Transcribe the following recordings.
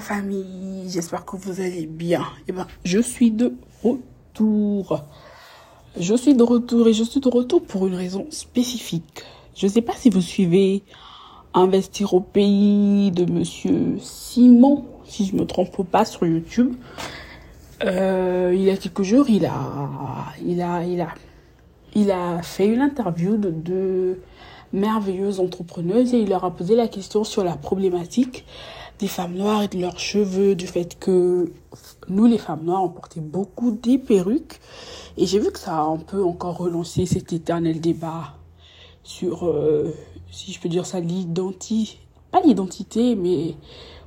famille, j'espère que vous allez bien. Eh ben, je suis de retour. Je suis de retour et je suis de retour pour une raison spécifique. Je ne sais pas si vous suivez Investir au pays de Monsieur Simon, si je me trompe pas, sur YouTube. Euh, il y a quelques jours, il a, il a, il a, il a fait une interview de deux merveilleuses entrepreneuses et il leur a posé la question sur la problématique des femmes noires et de leurs cheveux, du fait que nous, les femmes noires, on portait beaucoup des perruques. Et j'ai vu que ça a un peu encore relancé cet éternel débat sur, euh, si je peux dire ça, l'identité, pas l'identité, mais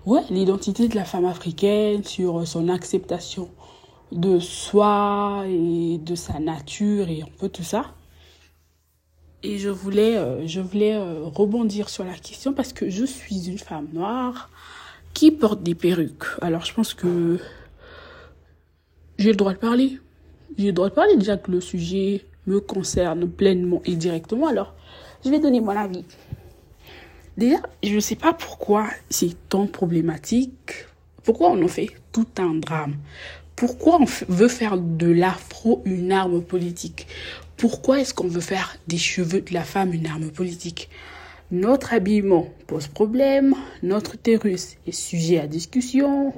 ouais, l'identité de la femme africaine, sur son acceptation de soi et de sa nature et un peu tout ça. Et je voulais, euh, je voulais euh, rebondir sur la question parce que je suis une femme noire qui porte des perruques? Alors je pense que j'ai le droit de parler. J'ai le droit de parler déjà que le sujet me concerne pleinement et directement. Alors je vais donner mon avis. Déjà, je ne sais pas pourquoi c'est tant problématique. Pourquoi on en fait tout un drame? Pourquoi on veut faire de l'afro une arme politique? Pourquoi est-ce qu'on veut faire des cheveux de la femme une arme politique? Notre habillement pose problème, notre utérus est sujet à discussion.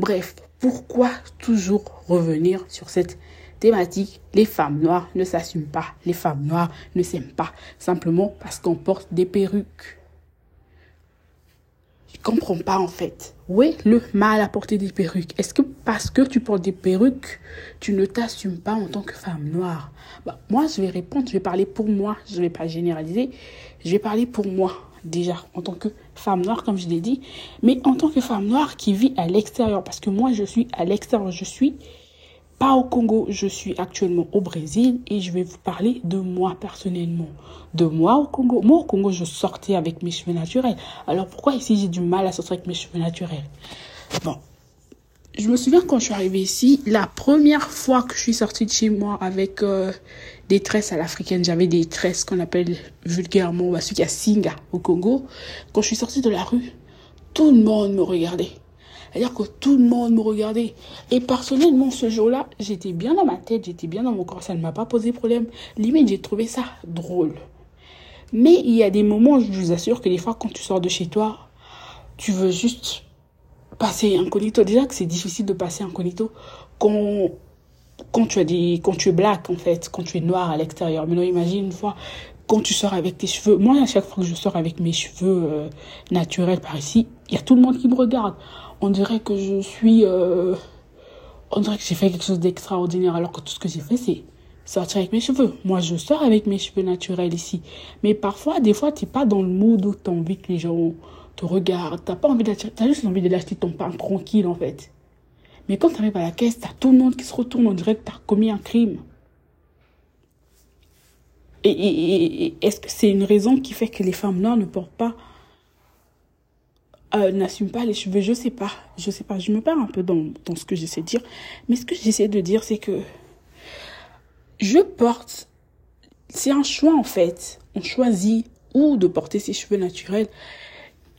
Bref, pourquoi toujours revenir sur cette thématique? Les femmes noires ne s'assument pas, les femmes noires ne s'aiment pas, simplement parce qu'on porte des perruques. Je comprends pas en fait. Où est le mal à porter des perruques? Est-ce que parce que tu portes des perruques, tu ne t'assumes pas en tant que femme noire? Bah, Moi, je vais répondre, je vais parler pour moi, je ne vais pas généraliser, je vais parler pour moi déjà en tant que femme noire, comme je l'ai dit, mais en tant que femme noire qui vit à l'extérieur, parce que moi, je suis à l'extérieur, je suis pas au Congo, je suis actuellement au Brésil et je vais vous parler de moi personnellement. De moi au Congo. Moi au Congo, je sortais avec mes cheveux naturels. Alors pourquoi ici j'ai du mal à sortir avec mes cheveux naturels? Bon. Je me souviens quand je suis arrivée ici, la première fois que je suis sortie de chez moi avec euh, des tresses à l'africaine, j'avais des tresses qu'on appelle vulgairement, bah, qui a Singa au Congo. Quand je suis sortie de la rue, tout le monde me regardait. C'est-à-dire que tout le monde me regardait. Et personnellement, ce jour-là, j'étais bien dans ma tête, j'étais bien dans mon corps, ça ne m'a pas posé problème. Limite, j'ai trouvé ça drôle. Mais il y a des moments, je vous assure que des fois, quand tu sors de chez toi, tu veux juste passer incognito. Déjà que c'est difficile de passer incognito quand, quand tu as des, quand tu es black, en fait, quand tu es noir à l'extérieur. Mais non, imagine une fois, quand tu sors avec tes cheveux. Moi, à chaque fois que je sors avec mes cheveux euh, naturels par ici, il y a tout le monde qui me regarde on dirait que je suis... Euh, on dirait que j'ai fait quelque chose d'extraordinaire alors que tout ce que j'ai fait, c'est sortir avec mes cheveux. Moi, je sors avec mes cheveux naturels ici. Mais parfois, des fois, tu n'es pas dans le mood où tu as envie que les gens te regardent. Tu pas envie d'acheter, tu as juste envie d'acheter ton pain tranquille, en fait. Mais quand tu arrives à la caisse, tu as tout le monde qui se retourne. On dirait que tu as commis un crime. et est-ce que c'est une raison qui fait que les femmes noires ne portent pas euh, n'assume pas les cheveux, je sais pas, je sais pas, je me perds un peu dans, dans ce que j'essaie de dire, mais ce que j'essaie de dire, c'est que je porte, c'est un choix en fait, on choisit ou de porter ses cheveux naturels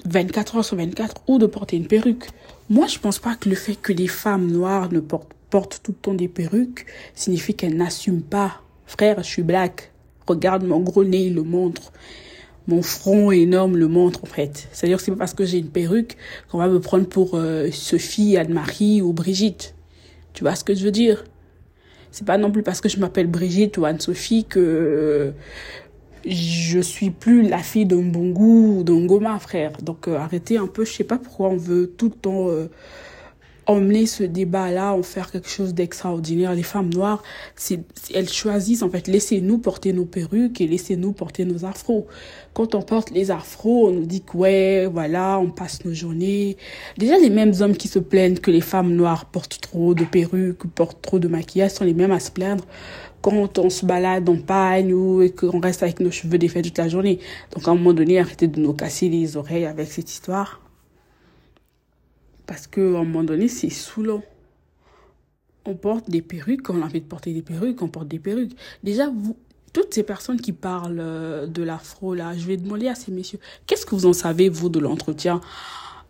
24 heures sur 24 ou de porter une perruque. Moi, je pense pas que le fait que les femmes noires ne portent, portent tout le temps des perruques signifie qu'elles n'assument pas. Frère, je suis black. Regarde mon gros nez, le montre mon front énorme le montre en fait. C'est-à-dire que c'est pas parce que j'ai une perruque qu'on va me prendre pour euh, Sophie, Anne-Marie ou Brigitte. Tu vois ce que je veux dire? C'est pas non plus parce que je m'appelle Brigitte ou Anne-Sophie que euh, je suis plus la fille d'un bon goût ou d'un goma, frère. Donc euh, arrêtez un peu, je sais pas pourquoi on veut tout le temps emmener ce débat-là, en faire quelque chose d'extraordinaire. Les femmes noires, elles choisissent, en fait, laissez-nous porter nos perruques et laissez-nous porter nos afros. Quand on porte les afros, on nous dit que ouais, voilà, on passe nos journées. Déjà, les mêmes hommes qui se plaignent que les femmes noires portent trop de perruques, portent trop de maquillage, sont les mêmes à se plaindre quand on se balade en pagne ou qu'on reste avec nos cheveux défaits toute la journée. Donc, à un moment donné, arrêtez de nous casser les oreilles avec cette histoire. Parce qu'à un moment donné, c'est saoulant. On porte des perruques, on a envie de porter des perruques, on porte des perruques. Déjà, vous, toutes ces personnes qui parlent euh, de l'afro, là, je vais demander à ces messieurs, qu'est-ce que vous en savez, vous, de l'entretien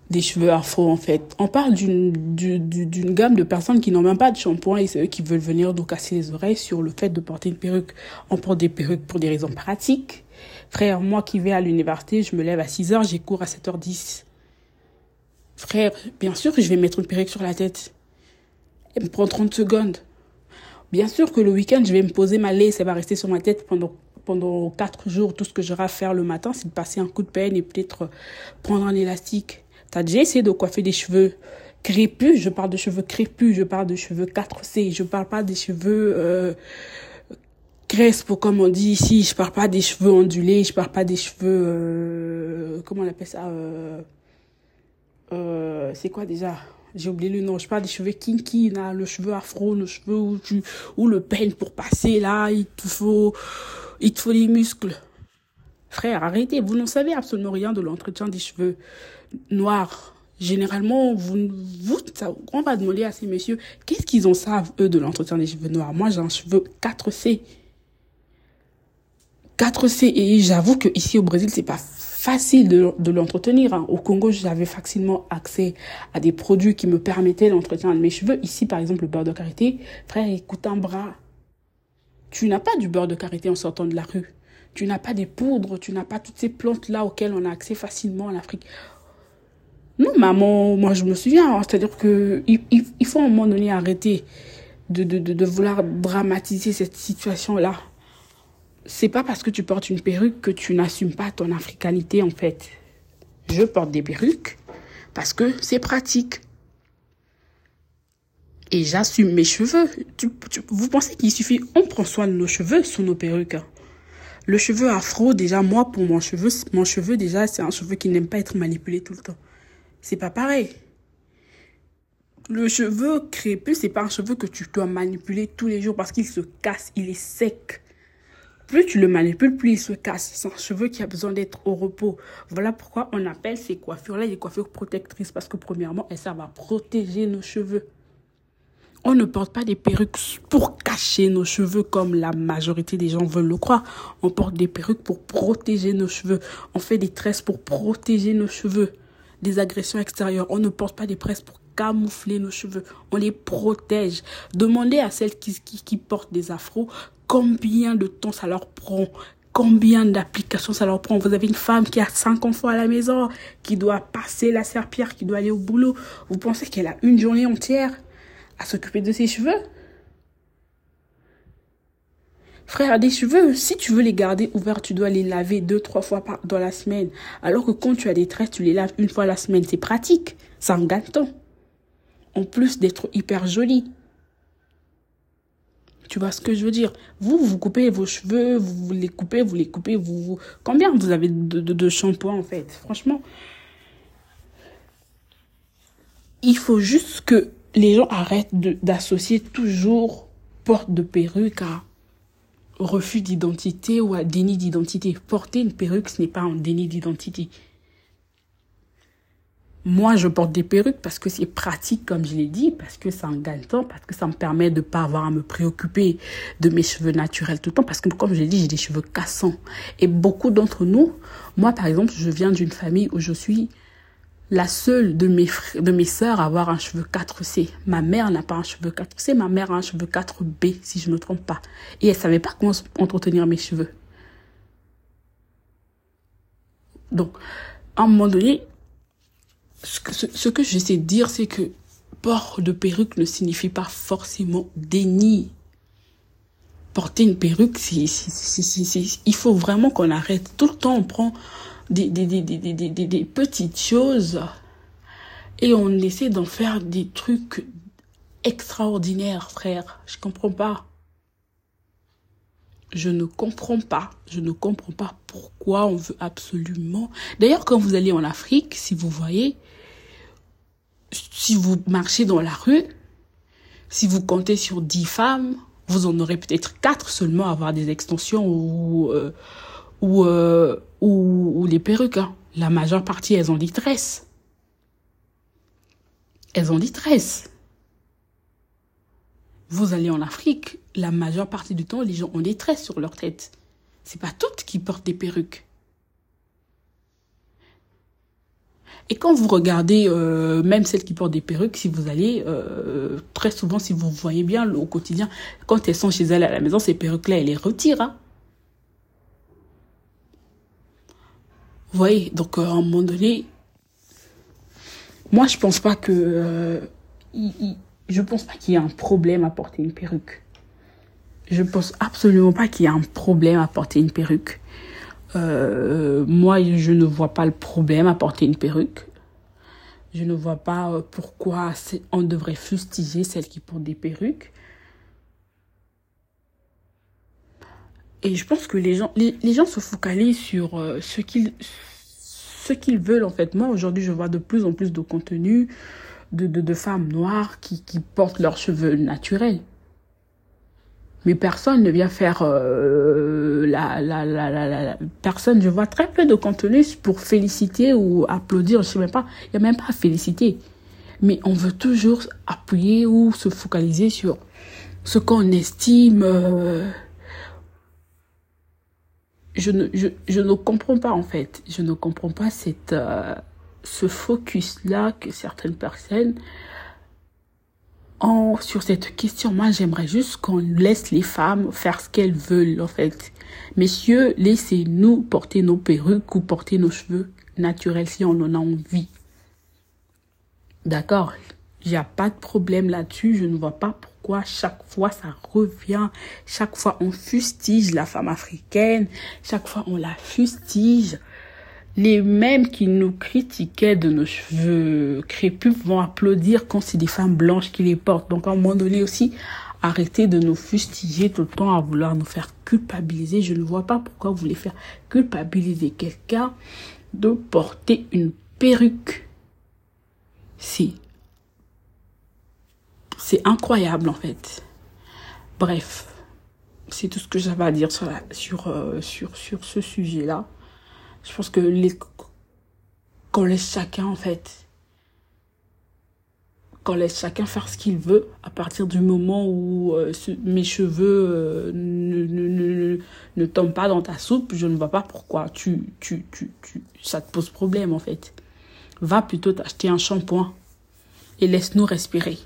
des cheveux afro en fait? On parle d'une gamme de personnes qui n'ont même pas de shampoing et c'est eux qui veulent venir nous casser les oreilles sur le fait de porter une perruque. On porte des perruques pour des raisons pratiques. Frère, moi qui vais à l'université, je me lève à 6 heures, j'ai cours à 7h10. Frère, bien sûr que je vais mettre une perruque sur la tête. Elle me prend 30 secondes. Bien sûr que le week-end, je vais me poser ma laisse, ça va rester sur ma tête pendant pendant quatre jours. Tout ce que j'aurai à faire le matin, c'est de passer un coup de peine et peut-être prendre un élastique. T'as déjà essayé de coiffer des cheveux crépus? Je parle de cheveux crépus, je parle de cheveux 4C, je parle pas des cheveux euh, comme on dit ici, je parle pas des cheveux ondulés, je parle pas des cheveux euh, comment on appelle ça euh, euh, c'est quoi déjà? J'ai oublié le nom, je parle des cheveux kinky, là, le cheveu afro, le cheveu où tu, où le peine pour passer, là, il te faut, il te faut des muscles. Frère, arrêtez, vous n'en savez absolument rien de l'entretien des cheveux noirs. Généralement, vous, vous, on va demander à ces messieurs, qu'est-ce qu'ils en savent, eux, de l'entretien des cheveux noirs? Moi, j'ai un cheveu 4C. 4C, et j'avoue que ici au Brésil, c'est pas facile de, de l'entretenir. Hein. Au Congo, j'avais facilement accès à des produits qui me permettaient l'entretien de mes cheveux. Ici, par exemple, le beurre de karité. Frère, écoute un bras. Tu n'as pas du beurre de karité en sortant de la rue. Tu n'as pas des poudres, tu n'as pas toutes ces plantes-là auxquelles on a accès facilement en Afrique. Non, maman, moi je me souviens, hein. c'est-à-dire que il, il, faut à un moment donné arrêter de, de, de, de vouloir dramatiser cette situation-là c'est pas parce que tu portes une perruque que tu n'assumes pas ton africanité en fait. Je porte des perruques parce que c'est pratique. Et j'assume mes cheveux. vous pensez qu'il suffit, on prend soin de nos cheveux sous nos perruques. Hein. Le cheveu afro, déjà, moi, pour mon cheveu, mon cheveu, déjà, c'est un cheveu qui n'aime pas être manipulé tout le temps. C'est pas pareil. Le cheveu crépus, c'est pas un cheveu que tu dois manipuler tous les jours parce qu'il se casse, il est sec. Plus tu le manipules, plus il se casse. C'est un cheveu qui a besoin d'être au repos. Voilà pourquoi on appelle ces coiffures-là des coiffures protectrices. Parce que premièrement, elles servent à protéger nos cheveux. On ne porte pas des perruques pour cacher nos cheveux comme la majorité des gens veulent le croire. On porte des perruques pour protéger nos cheveux. On fait des tresses pour protéger nos cheveux des agressions extérieures. On ne porte pas des tresses pour camoufler nos cheveux. On les protège. Demandez à celles qui, qui, qui portent des afros combien de temps ça leur prend, combien d'applications ça leur prend? Vous avez une femme qui a cinq enfants à la maison, qui doit passer la serpillère, qui doit aller au boulot. Vous pensez qu'elle a une journée entière à s'occuper de ses cheveux? Frère, des cheveux, si tu veux les garder ouverts, tu dois les laver deux, trois fois par, dans la semaine. Alors que quand tu as des tresses, tu les laves une fois la semaine. C'est pratique. Ça en gagne temps. En plus d'être hyper joli. Tu vois ce que je veux dire? Vous, vous coupez vos cheveux, vous les coupez, vous les coupez, vous... Combien vous avez de, de, de shampoing en fait? Franchement, il faut juste que les gens arrêtent d'associer toujours porte de perruque à refus d'identité ou à déni d'identité. Porter une perruque, ce n'est pas un déni d'identité. Moi, je porte des perruques parce que c'est pratique, comme je l'ai dit, parce que ça en gagne temps, parce que ça me permet de pas avoir à me préoccuper de mes cheveux naturels tout le temps, parce que, comme je l'ai dit, j'ai des cheveux cassants. Et beaucoup d'entre nous, moi, par exemple, je viens d'une famille où je suis la seule de mes frères, de mes sœurs à avoir un cheveu 4C. Ma mère n'a pas un cheveu 4C, ma mère a un cheveu 4B, si je ne me trompe pas. Et elle savait pas comment entretenir mes cheveux. Donc, à un moment donné, ce que, ce, de dire, c'est que port de perruque ne signifie pas forcément déni. Porter une perruque, c'est, il faut vraiment qu'on arrête. Tout le temps, on prend des, des, des, des, des petites choses et on essaie d'en faire des trucs extraordinaires, frère. Je comprends pas. Je ne comprends pas. Je ne comprends pas pourquoi on veut absolument. D'ailleurs, quand vous allez en Afrique, si vous voyez, si vous marchez dans la rue, si vous comptez sur dix femmes, vous en aurez peut-être quatre seulement à avoir des extensions ou euh, ou, euh, ou, ou les perruques. Hein. La majeure partie, elles ont des tresses. Elles ont des tresses. Vous allez en Afrique, la majeure partie du temps, les gens ont des tresses sur leur tête. C'est pas toutes qui portent des perruques. Et quand vous regardez, euh, même celles qui portent des perruques, si vous allez, euh, très souvent, si vous voyez bien au quotidien, quand elles sont chez elles à la maison, ces perruques-là, elles les retirent. Hein. Vous voyez, donc euh, à un moment donné, moi je pense pas que, je pense pas qu'il y ait un problème à porter une perruque. Je pense absolument pas qu'il y ait un problème à porter une perruque. Euh, moi, je ne vois pas le problème à porter une perruque. Je ne vois pas euh, pourquoi on devrait fustiger celles qui portent des perruques. Et je pense que les gens, les, gens se focalisent sur euh, ce qu'ils, ce qu'ils veulent en fait. Moi, aujourd'hui, je vois de plus en plus de contenu de, de, femmes noires qui, qui portent leurs cheveux naturels. Mais personne ne vient faire euh, la, la, la, la, Personne, je vois très peu de contenu pour féliciter ou applaudir. Je sais même pas. Il n'y a même pas à féliciter. Mais on veut toujours appuyer ou se focaliser sur ce qu'on estime. Euh, je, ne, je, je, ne comprends pas en fait. Je ne comprends pas cette, euh, ce focus-là que certaines personnes sur cette question, moi j'aimerais juste qu'on laisse les femmes faire ce qu'elles veulent en fait. Messieurs, laissez-nous porter nos perruques ou porter nos cheveux naturels si on en a envie. D'accord? Il n'y a pas de problème là-dessus. Je ne vois pas pourquoi chaque fois ça revient. Chaque fois on fustige la femme africaine. Chaque fois on la fustige les mêmes qui nous critiquaient de nos cheveux crépus vont applaudir quand c'est des femmes blanches qui les portent. Donc à un moment donné aussi, arrêtez de nous fustiger tout le temps à vouloir nous faire culpabiliser. Je ne vois pas pourquoi vous voulez faire culpabiliser quelqu'un de porter une perruque. Si. C'est incroyable en fait. Bref, c'est tout ce que j'avais à dire sur, euh, sur, sur ce sujet-là. Je pense que les, qu'on laisse chacun, en fait, qu'on laisse chacun faire ce qu'il veut à partir du moment où euh, mes cheveux euh, ne, ne, ne, ne, tombent pas dans ta soupe, je ne vois pas pourquoi tu, tu, tu, tu, ça te pose problème en fait. Va plutôt t'acheter un shampoing et laisse-nous respirer.